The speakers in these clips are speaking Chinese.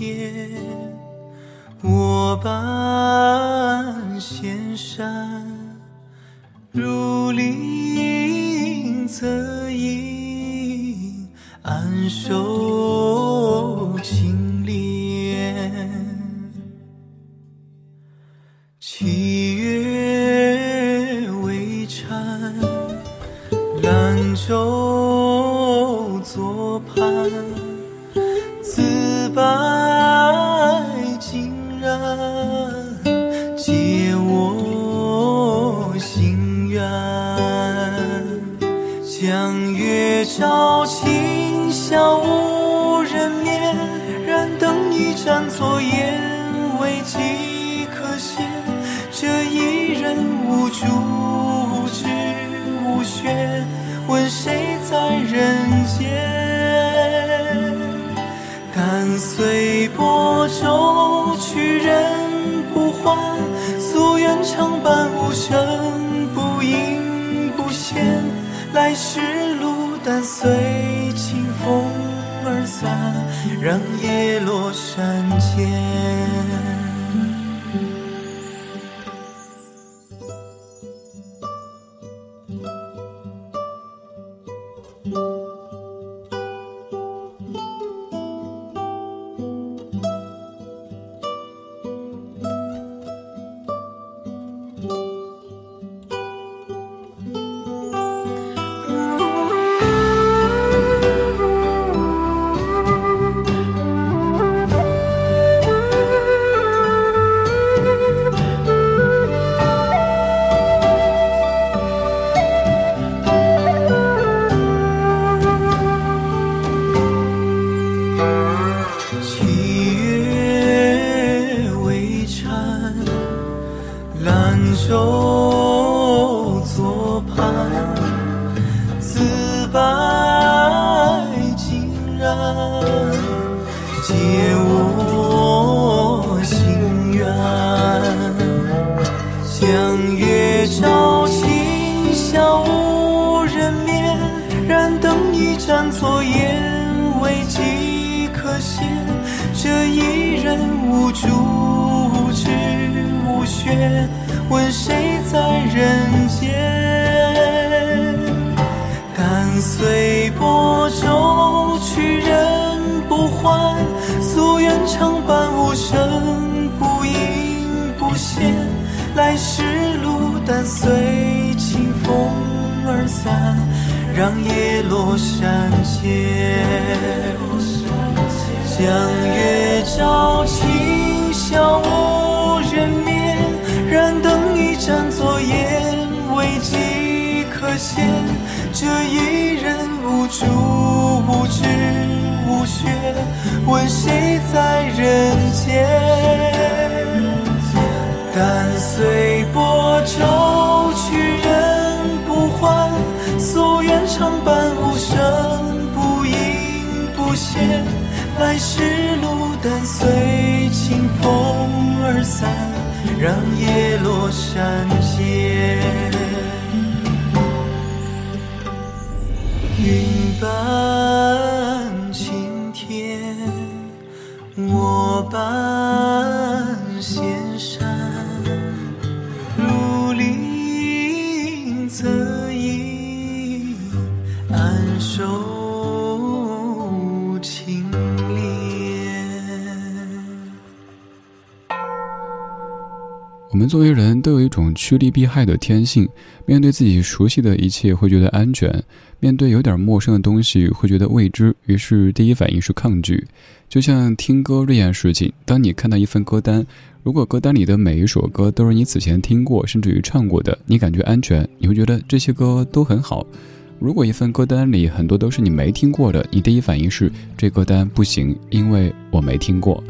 天，我伴仙山，如临则隐，安守。无主、无枝、无雪，问谁在人间？但随波舟去，人不还。夙愿长伴，无声不隐不现。来时路，但随清风而散，让叶落山间。问谁在人间？敢随波舟去，人不还。夙愿常伴无声，不应不现。来时路，但随清风而散，让叶落山间。江月照，今宵无人。灯一盏，作烟，未几可羡。这一人无助无知无学，问谁在人间？但随波舟去，人不还。夙愿常伴无声，不应不现。来时路，但随清风而散。让叶落山间，云伴青天，我伴作为人都有一种趋利避害的天性，面对自己熟悉的一切会觉得安全，面对有点陌生的东西会觉得未知，于是第一反应是抗拒。就像听歌这件事情，当你看到一份歌单，如果歌单里的每一首歌都是你此前听过甚至于唱过的，你感觉安全，你会觉得这些歌都很好。如果一份歌单里很多都是你没听过的，你第一反应是这歌单不行，因为我没听过。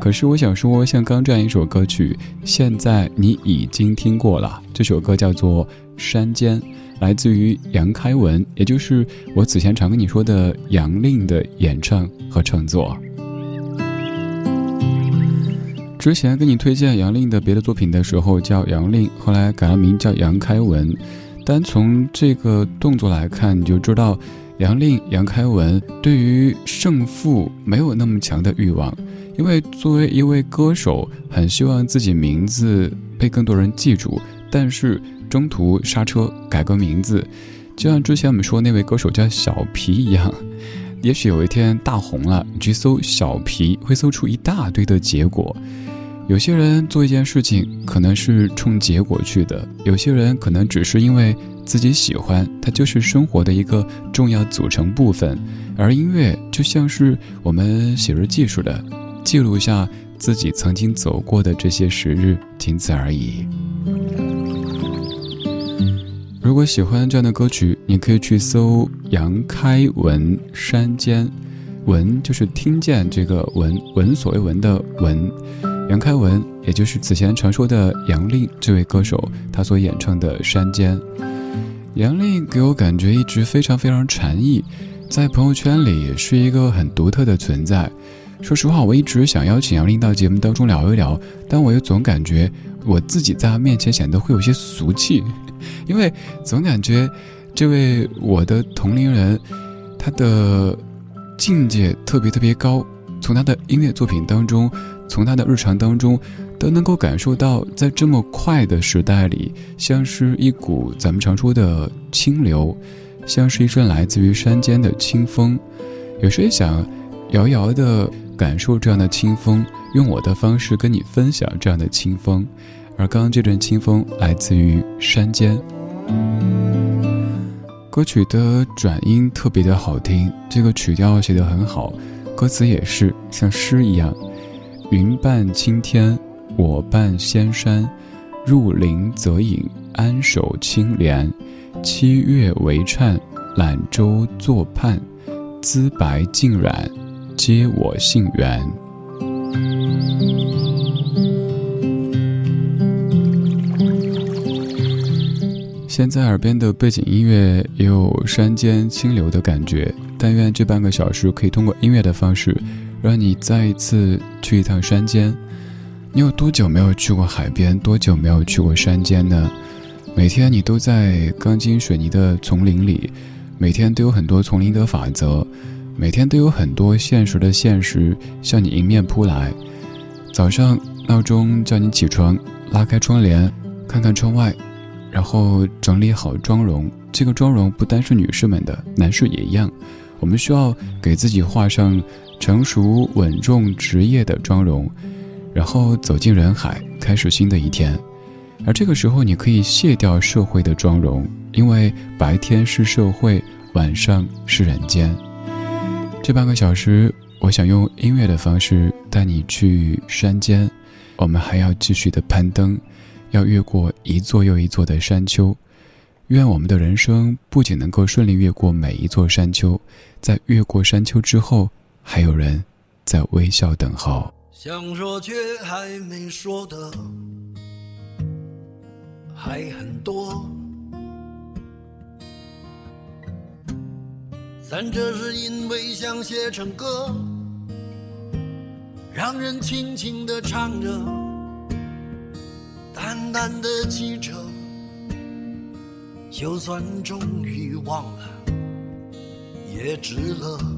可是我想说，像刚这样一首歌曲，现在你已经听过了。这首歌叫做《山间》，来自于杨开文，也就是我此前常跟你说的杨令的演唱和创作。之前跟你推荐杨令的别的作品的时候叫杨令，后来改了名叫杨开文。单从这个动作来看，你就知道杨令杨开文对于胜负没有那么强的欲望。因为作为一位歌手，很希望自己名字被更多人记住，但是中途刹车改个名字，就像之前我们说那位歌手叫小皮一样，也许有一天大红了，你去搜小皮，会搜出一大堆的结果。有些人做一件事情可能是冲结果去的，有些人可能只是因为自己喜欢，它就是生活的一个重要组成部分，而音乐就像是我们写日记似的。记录下自己曾经走过的这些时日，仅此而已。如果喜欢这样的歌曲，你可以去搜杨开文《山间》，闻就是听见这个闻，闻所未闻的闻。杨开文，也就是此前传说的杨令这位歌手，他所演唱的《山间》。杨令给我感觉一直非常非常禅意，在朋友圈里是一个很独特的存在。说实话，我一直想邀请杨林到节目当中聊一聊，但我又总感觉我自己在他面前显得会有些俗气，因为总感觉这位我的同龄人，他的境界特别特别高，从他的音乐作品当中，从他的日常当中，都能够感受到，在这么快的时代里，像是一股咱们常说的清流，像是一阵来自于山间的清风，有时也想遥遥的。感受这样的清风，用我的方式跟你分享这样的清风。而刚刚这阵清风来自于山间。歌曲的转音特别的好听，这个曲调写得很好，歌词也是像诗一样。云伴青天，我伴仙山，入林则隐，安守清廉。七月为颤，揽舟作畔，姿白尽染。皆我信缘。现在耳边的背景音乐也有山间清流的感觉，但愿这半个小时可以通过音乐的方式，让你再一次去一趟山间。你有多久没有去过海边？多久没有去过山间呢？每天你都在钢筋水泥的丛林里，每天都有很多丛林的法则。每天都有很多现实的现实向你迎面扑来。早上闹钟叫你起床，拉开窗帘，看看窗外，然后整理好妆容。这个妆容不单是女士们的，男士也一样。我们需要给自己画上成熟稳重职业的妆容，然后走进人海，开始新的一天。而这个时候，你可以卸掉社会的妆容，因为白天是社会，晚上是人间。这半个小时，我想用音乐的方式带你去山间，我们还要继续的攀登，要越过一座又一座的山丘。愿我们的人生不仅能够顺利越过每一座山丘，在越过山丘之后，还有人在微笑等候。想说却还没说的还很多。三者是因为想写成歌，让人轻轻地唱着，淡淡的记着，就算终于忘了，也值了。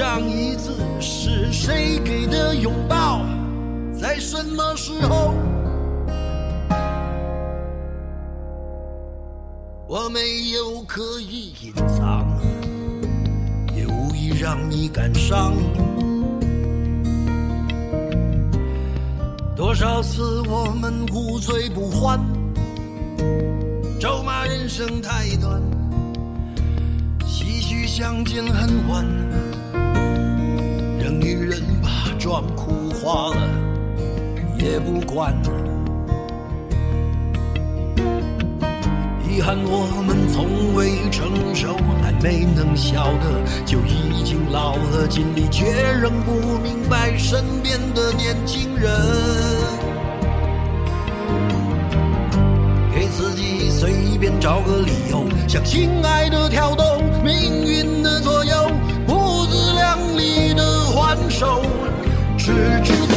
上一次是谁给的拥抱，在什么时候？我没有刻意隐藏，也无意让你感伤。多少次我们无醉不欢，咒骂人生太短。唏嘘相见恨晚，妆哭花了也不管。遗憾我们从未成熟，还没能晓得就已经老了，尽力却仍不明白身边的年轻人。给自己随便找个理由，向心爱的挑逗。命运的左直至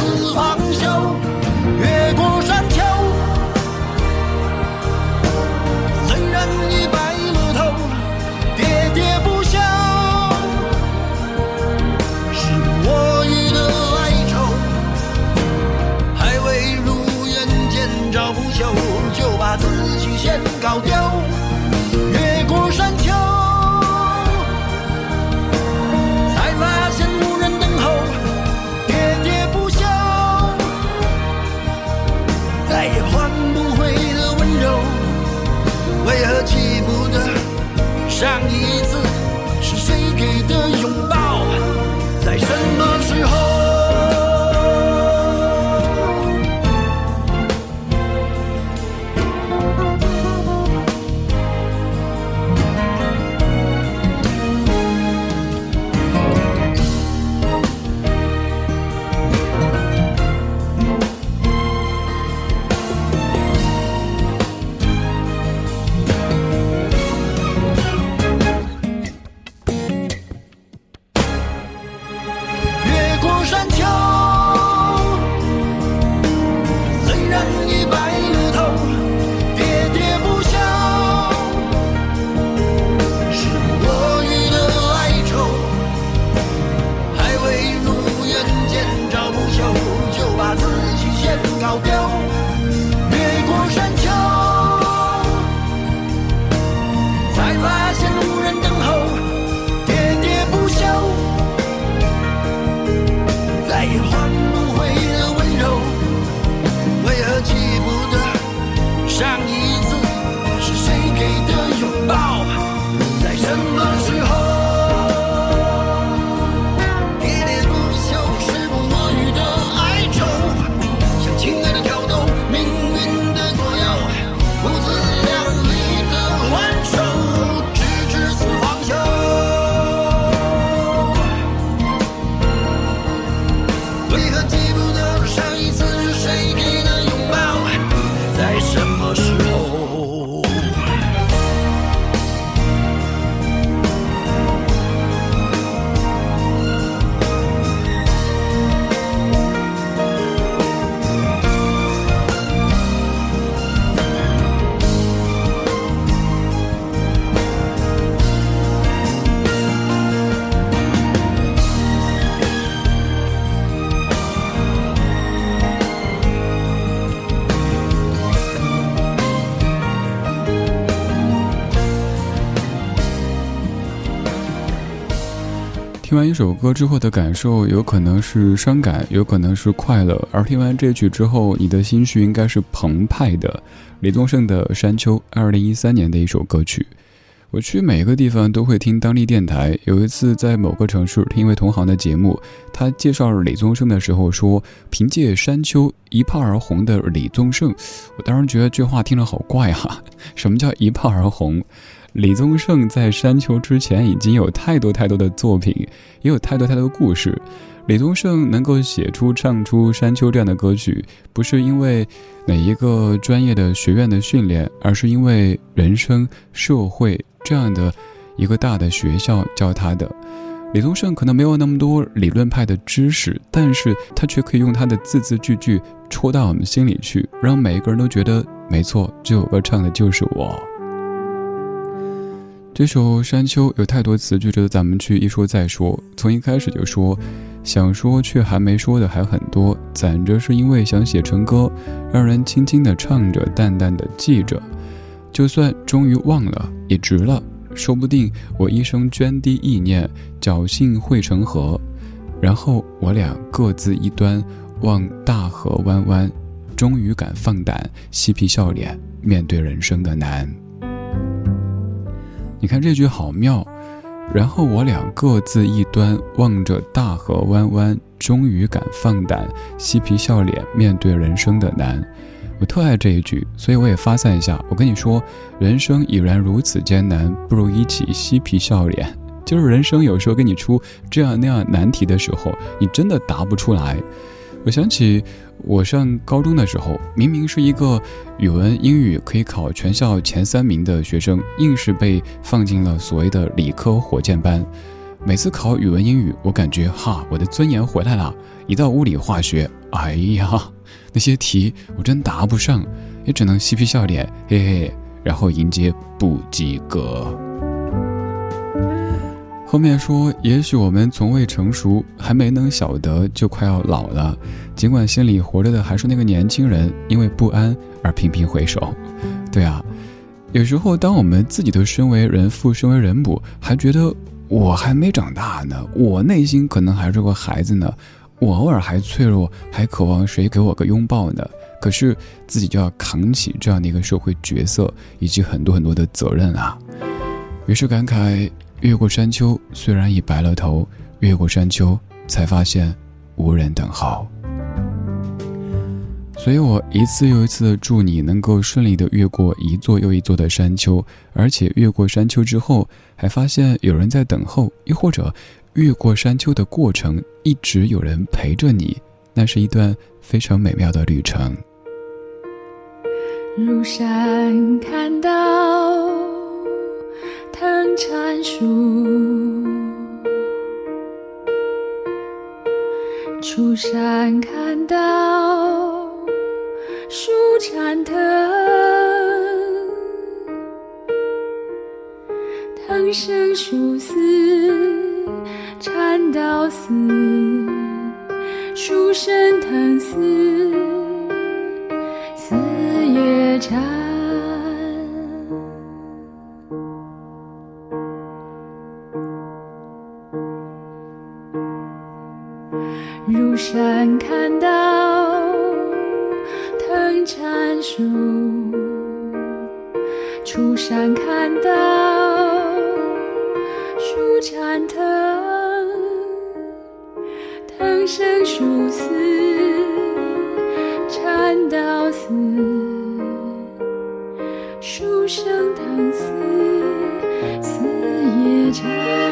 听完一首歌之后的感受，有可能是伤感，有可能是快乐。而听完这曲之后，你的心绪应该是澎湃的。李宗盛的《山丘》，二零一三年的一首歌曲。我去每个地方都会听当地电台。有一次在某个城市听一位同行的节目，他介绍李宗盛的时候说：“凭借《山丘》一炮而红的李宗盛。”我当时觉得这话听着好怪哈，什么叫一炮而红？李宗盛在《山丘》之前已经有太多太多的作品，也有太多太多的故事。李宗盛能够写出、唱出《山丘》这样的歌曲，不是因为哪一个专业的学院的训练，而是因为人生、社会这样的一个大的学校教他的。李宗盛可能没有那么多理论派的知识，但是他却可以用他的字字句句戳到我们心里去，让每一个人都觉得没错，这首歌唱的就是我。这首《山丘》有太多词句值得咱们去一说再说。从一开始就说，想说却还没说的还很多，攒着是因为想写成歌，让人轻轻的唱着，淡淡的记着。就算终于忘了，也值了。说不定我一生涓滴意念，侥幸汇成河，然后我俩各自一端，望大河弯弯，终于敢放胆，嬉皮笑脸，面对人生的难。你看这句好妙，然后我俩各自一端望着大河弯弯，终于敢放胆嬉皮笑脸面对人生的难。我特爱这一句，所以我也发散一下。我跟你说，人生已然如此艰难，不如一起嬉皮笑脸。就是人生有时候给你出这样那样难题的时候，你真的答不出来。我想起我上高中的时候，明明是一个语文、英语可以考全校前三名的学生，硬是被放进了所谓的理科火箭班。每次考语文、英语，我感觉哈，我的尊严回来了。一到物理、化学，哎呀，那些题我真答不上，也只能嬉皮笑脸，嘿嘿，然后迎接不及格。后面说，也许我们从未成熟，还没能晓得，就快要老了。尽管心里活着的还是那个年轻人，因为不安而频频回首。对啊，有时候当我们自己都身为人父、身为人母，还觉得我还没长大呢，我内心可能还是个孩子呢，我偶尔还脆弱，还渴望谁给我个拥抱呢。可是自己就要扛起这样的一个社会角色，以及很多很多的责任啊。于是感慨。越过山丘，虽然已白了头，越过山丘，才发现无人等候。所以我一次又一次的祝你能够顺利的越过一座又一座的山丘，而且越过山丘之后，还发现有人在等候，又或者越过山丘的过程一直有人陪着你，那是一段非常美妙的旅程。路上看到。藤缠树，出山看到树缠藤，藤生树死缠到死，树生藤死。家。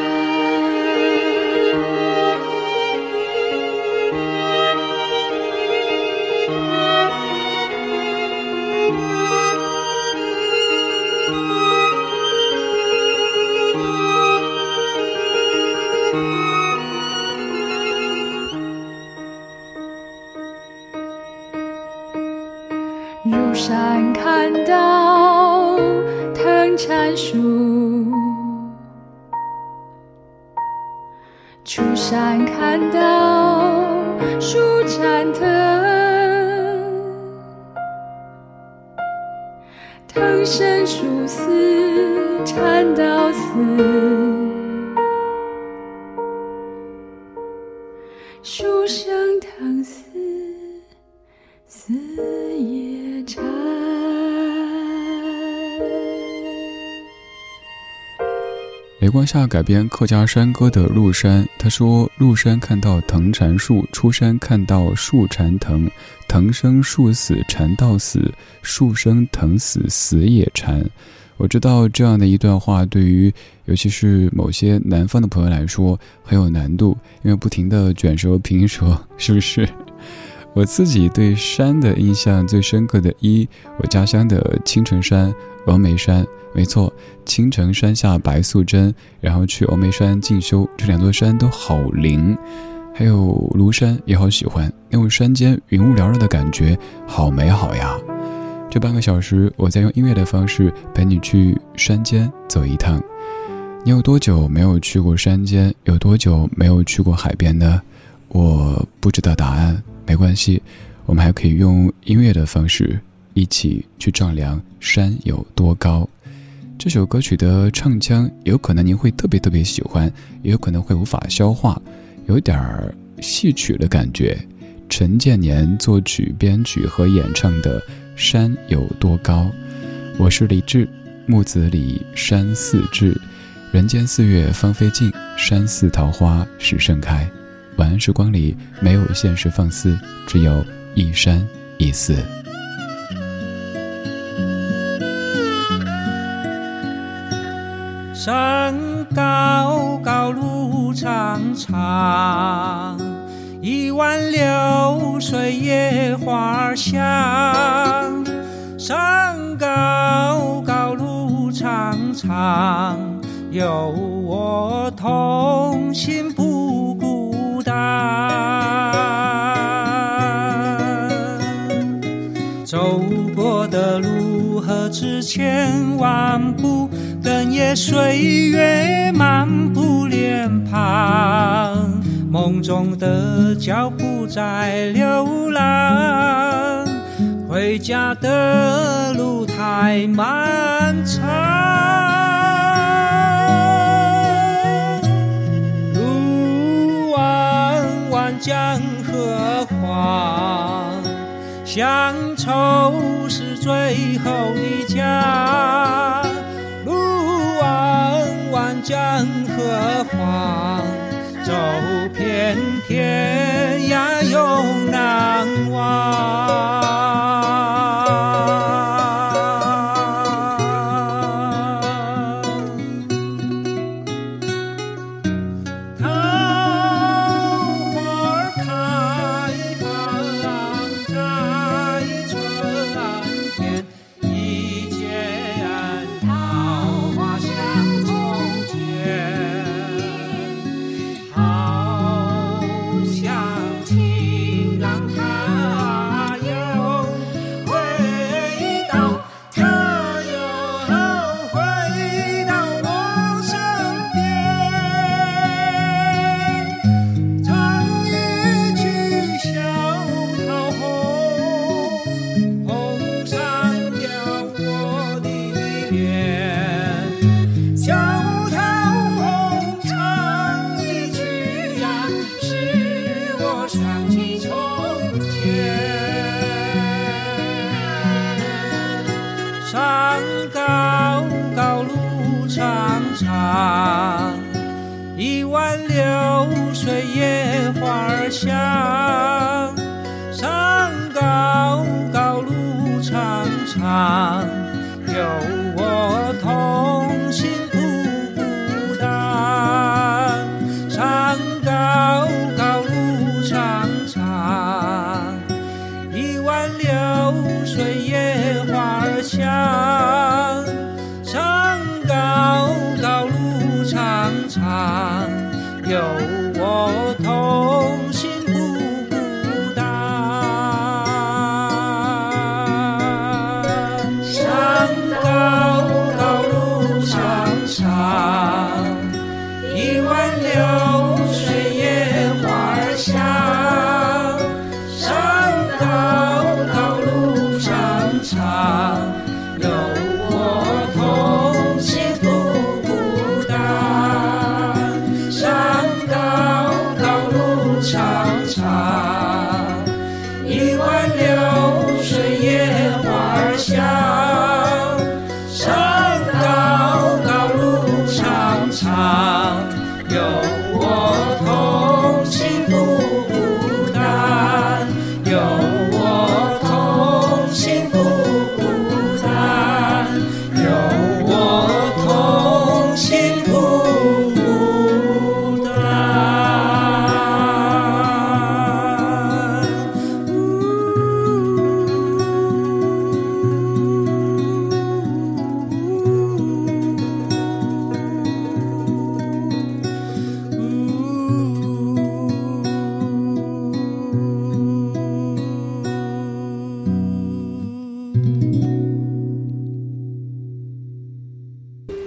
生唐思也禅，雷光下改编客家山歌的鹿山。他说：鹿山看到藤缠树，出山看到树缠藤，藤生树死缠到死，树生藤死死也缠。我知道这样的一段话，对于尤其是某些南方的朋友来说很有难度，因为不停的卷舌平舌，是不是？我自己对山的印象最深刻的一，我家乡的青城山、峨眉山。没错，青城山下白素贞，然后去峨眉山进修，这两座山都好灵。还有庐山也好喜欢，那种山间云雾缭绕的感觉，好美好呀。这半个小时，我在用音乐的方式陪你去山间走一趟。你有多久没有去过山间？有多久没有去过海边呢？我不知道答案，没关系，我们还可以用音乐的方式一起去丈量山有多高。这首歌曲的唱腔有可能您会特别特别喜欢，也有可能会无法消化，有点儿戏曲的感觉。陈建年作曲、编曲和演唱的《山有多高》，我是李志，木子李山寺志，人间四月芳菲尽，山寺桃花始盛开。晚安时光里没有现实放肆，只有一山一寺。山高高，路长长，一湾流水野花香。山高高，路长长，有我同行不孤单。走过的路何止千万步。等夜岁月漫步脸庞，梦中的脚步在流浪，回家的路太漫长。路弯弯江河黄，乡愁是最后的家。路弯弯江河黄，走天涯永难忘。